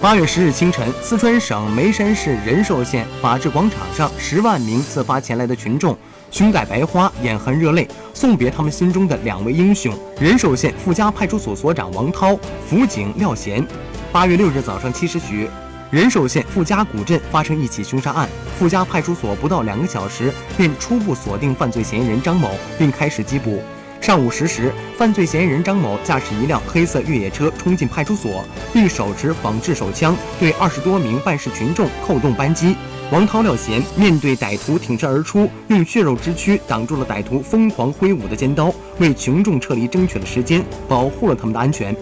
八月十日清晨，四川省眉山市仁寿县法治广场上，十万名自发前来的群众，胸戴白花，眼含热泪，送别他们心中的两位英雄——仁寿县傅家派出所所长王涛、辅警廖贤。八月六日早上七时许，仁寿县傅家古镇发生一起凶杀案，傅家派出所不到两个小时便初步锁定犯罪嫌疑人张某，并开始缉捕。上午十时，犯罪嫌疑人张某驾驶一辆黑色越野车冲进派出所，并手持仿制手枪对二十多名办事群众扣动扳机。王涛、廖贤面对歹徒挺身而出，用血肉之躯挡住了歹徒疯狂挥舞的尖刀，为群众撤离争取了时间，保护了他们的安全。